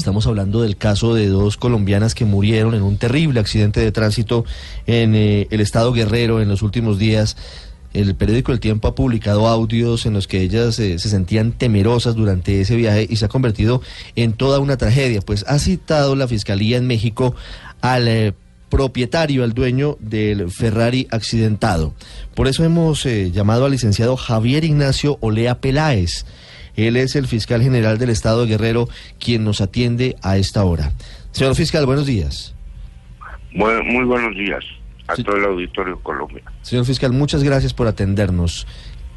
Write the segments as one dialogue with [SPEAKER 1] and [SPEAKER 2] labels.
[SPEAKER 1] Estamos hablando del caso de dos colombianas que murieron en un terrible accidente de tránsito en eh, el estado Guerrero en los últimos días. El periódico El Tiempo ha publicado audios en los que ellas eh, se sentían temerosas durante ese viaje y se ha convertido en toda una tragedia. Pues ha citado la Fiscalía en México al eh, propietario, al dueño del Ferrari accidentado. Por eso hemos llamado al licenciado Javier Ignacio Olea Peláez. Él es el fiscal general del Estado de Guerrero, quien nos atiende a esta hora. Señor fiscal, buenos días.
[SPEAKER 2] muy buenos días a todo el auditorio de Colombia.
[SPEAKER 1] Señor fiscal, muchas gracias por atendernos.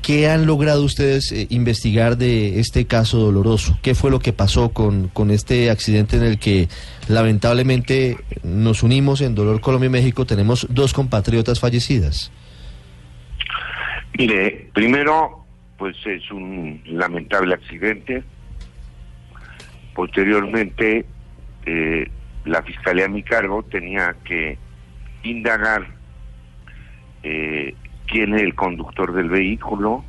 [SPEAKER 1] ¿Qué han logrado ustedes eh, investigar de este caso doloroso? ¿Qué fue lo que pasó con, con este accidente en el que lamentablemente nos unimos en Dolor Colombia y México? Tenemos dos compatriotas fallecidas.
[SPEAKER 2] Mire, primero pues es un lamentable accidente. Posteriormente, eh, la Fiscalía a mi cargo tenía que indagar eh, quién es el conductor del vehículo,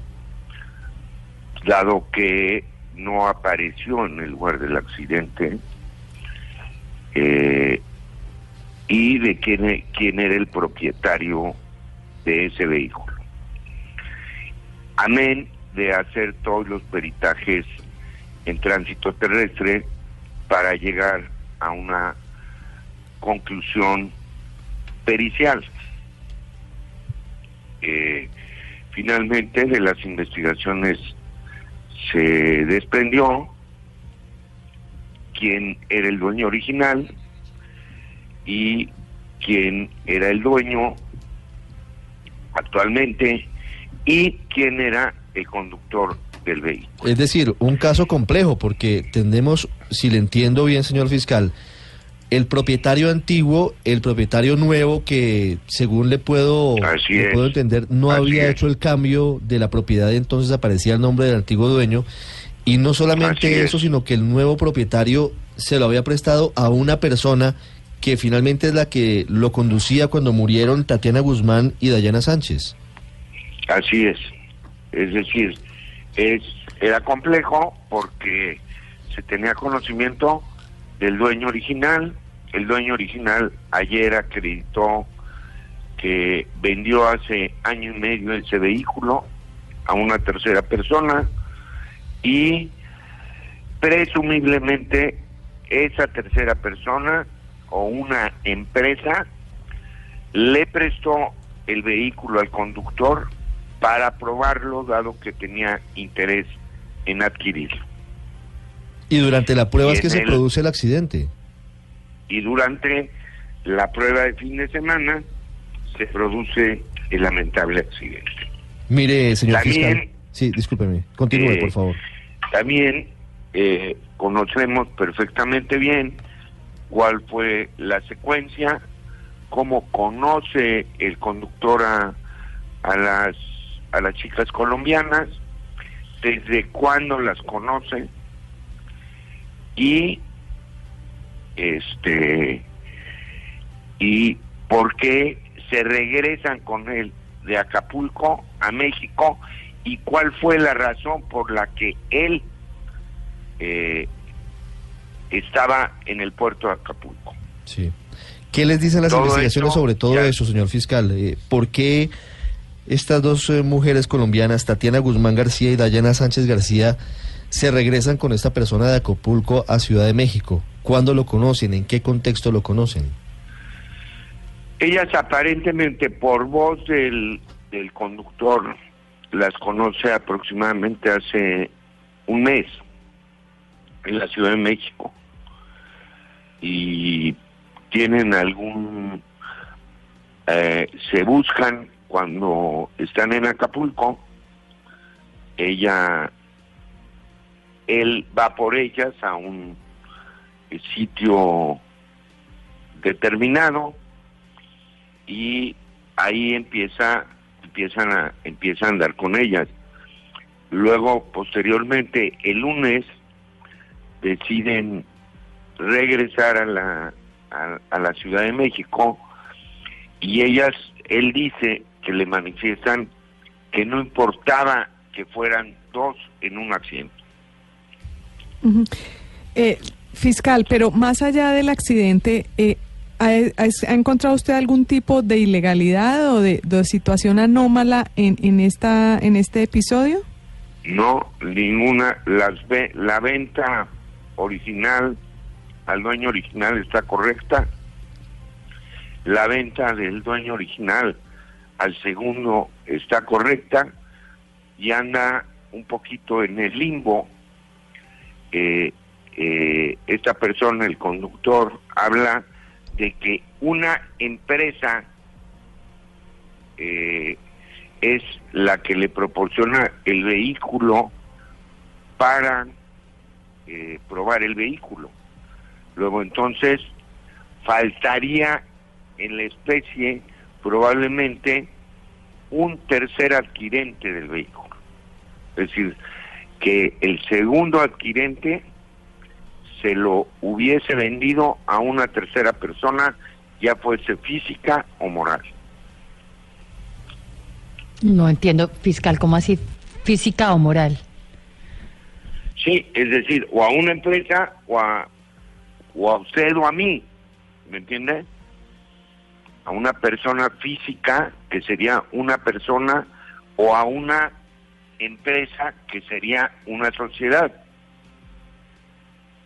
[SPEAKER 2] dado que no apareció en el lugar del accidente, eh, y de quién, quién era el propietario de ese vehículo. Amén de hacer todos los peritajes en tránsito terrestre para llegar a una conclusión pericial. Eh, finalmente de las investigaciones se desprendió quién era el dueño original y quién era el dueño actualmente y quién era el conductor del vehículo.
[SPEAKER 1] Es decir, un caso complejo porque tenemos, si le entiendo bien, señor fiscal, el propietario antiguo, el propietario nuevo que, según le puedo, puedo entender, no había hecho el cambio de la propiedad y entonces aparecía el nombre del antiguo dueño. Y no solamente eso, sino que el nuevo propietario se lo había prestado a una persona que finalmente es la que lo conducía cuando murieron Tatiana Guzmán y Dayana Sánchez.
[SPEAKER 2] Así es. Es decir, es era complejo porque se tenía conocimiento del dueño original. El dueño original ayer acreditó que vendió hace año y medio ese vehículo a una tercera persona y presumiblemente esa tercera persona o una empresa le prestó el vehículo al conductor para probarlo, dado que tenía interés en adquirirlo.
[SPEAKER 1] ¿Y durante la prueba es que se produce el accidente?
[SPEAKER 2] Y durante la prueba de fin de semana se produce el lamentable accidente.
[SPEAKER 1] Mire, señor fiscal. Sí, discúlpeme. Continúe, eh, por favor.
[SPEAKER 2] También eh, conocemos perfectamente bien cuál fue la secuencia, cómo conoce el conductor a, a las a las chicas colombianas, desde cuándo las conoce y este y por qué se regresan con él de Acapulco a México y cuál fue la razón por la que él eh, estaba en el puerto de Acapulco.
[SPEAKER 1] Sí. ¿Qué les dicen las investigaciones sobre todo eso, señor fiscal? Eh, ¿Por qué estas dos eh, mujeres colombianas, Tatiana Guzmán García y Dayana Sánchez García, se regresan con esta persona de Acapulco a Ciudad de México. ¿Cuándo lo conocen? ¿En qué contexto lo conocen?
[SPEAKER 2] Ellas aparentemente por voz del, del conductor las conoce aproximadamente hace un mes en la Ciudad de México y tienen algún eh, se buscan cuando están en Acapulco, ella, él va por ellas a un sitio determinado y ahí empieza empiezan a empieza a andar con ellas. Luego posteriormente el lunes deciden regresar a la a la Ciudad de México y ellas él dice que le manifiestan que no importaba que fueran dos en un accidente.
[SPEAKER 3] Eh, Fiscal, pero más allá del accidente, eh, ¿ha, ha- ha encontrado usted algún tipo de ilegalidad o de, de situación anómala en, en, esta, en este episodio?
[SPEAKER 2] No, ninguna. Las ve- la venta original al dueño original está correcta. La venta del dueño original al segundo está correcta y anda un poquito en el limbo. Eh, eh, esta persona, el conductor, habla de que una empresa eh, es la que le proporciona el vehículo para eh, probar el vehículo. Luego entonces faltaría en la especie probablemente un tercer adquirente del vehículo. Es decir, que el segundo adquirente se lo hubiese vendido a una tercera persona, ya fuese física o moral.
[SPEAKER 4] No entiendo, fiscal, ¿cómo así? ¿Física o moral?
[SPEAKER 2] Sí, es decir, o a una empresa o a, o a usted o a mí, ¿me entiende? A una persona física, que sería una persona, o a una empresa, que sería una sociedad.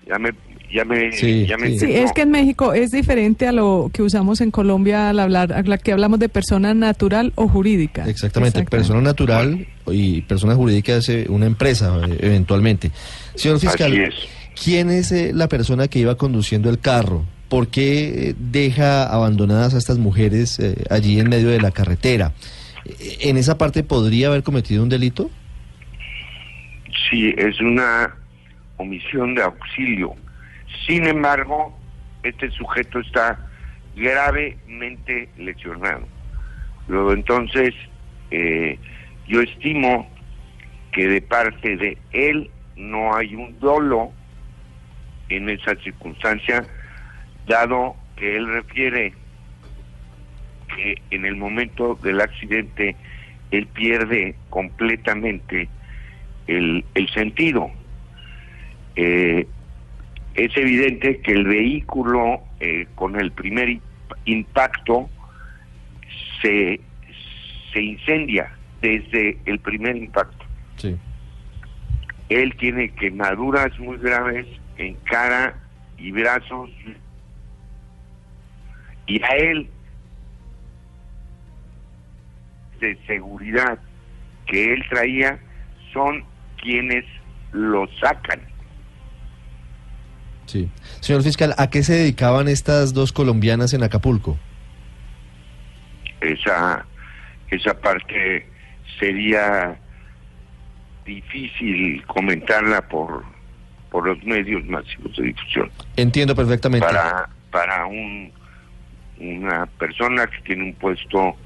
[SPEAKER 2] Ya me, ya me,
[SPEAKER 1] Sí,
[SPEAKER 2] ya me
[SPEAKER 1] sí.
[SPEAKER 3] Sí, es que en México es diferente a lo que usamos en Colombia al hablar, a la que hablamos de persona natural o jurídica.
[SPEAKER 1] Exactamente, persona natural y persona jurídica es eh, una empresa eh, eventualmente. Señor fiscal,
[SPEAKER 2] Así es.
[SPEAKER 1] ¿quién es eh, la persona que iba conduciendo el carro? ¿Por qué deja abandonadas a estas mujeres eh, allí en medio de la carretera? ¿En esa parte podría haber cometido un delito?
[SPEAKER 2] Sí, es una omisión de auxilio. Sin embargo, este sujeto está gravemente lesionado. Luego entonces, eh, yo estimo que de parte de él no hay un dolo en esa circunstancia, dado que él refiere que en el momento del accidente él pierde completamente el, el sentido. Eh, es evidente que el vehículo eh, con el primer im- impacto se, se incendia desde el primer impacto.
[SPEAKER 1] Sí.
[SPEAKER 2] Él tiene quemaduras muy graves en cara y brazos y a él de seguridad que él traía son quienes lo sacan.
[SPEAKER 1] Sí. Señor fiscal, ¿a qué se dedicaban estas dos colombianas en Acapulco?
[SPEAKER 2] Esa, esa parte sería difícil comentarla por, por los medios masivos de difusión.
[SPEAKER 1] Entiendo perfectamente.
[SPEAKER 2] Para, para un, una persona que tiene un puesto,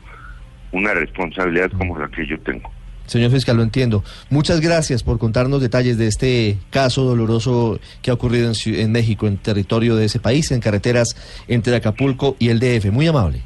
[SPEAKER 2] una responsabilidad como la que yo tengo.
[SPEAKER 1] Señor fiscal, lo entiendo. Muchas gracias por contarnos detalles de este caso doloroso que ha ocurrido en, en México, en territorio de ese país, en carreteras entre Acapulco y el DF. Muy amable.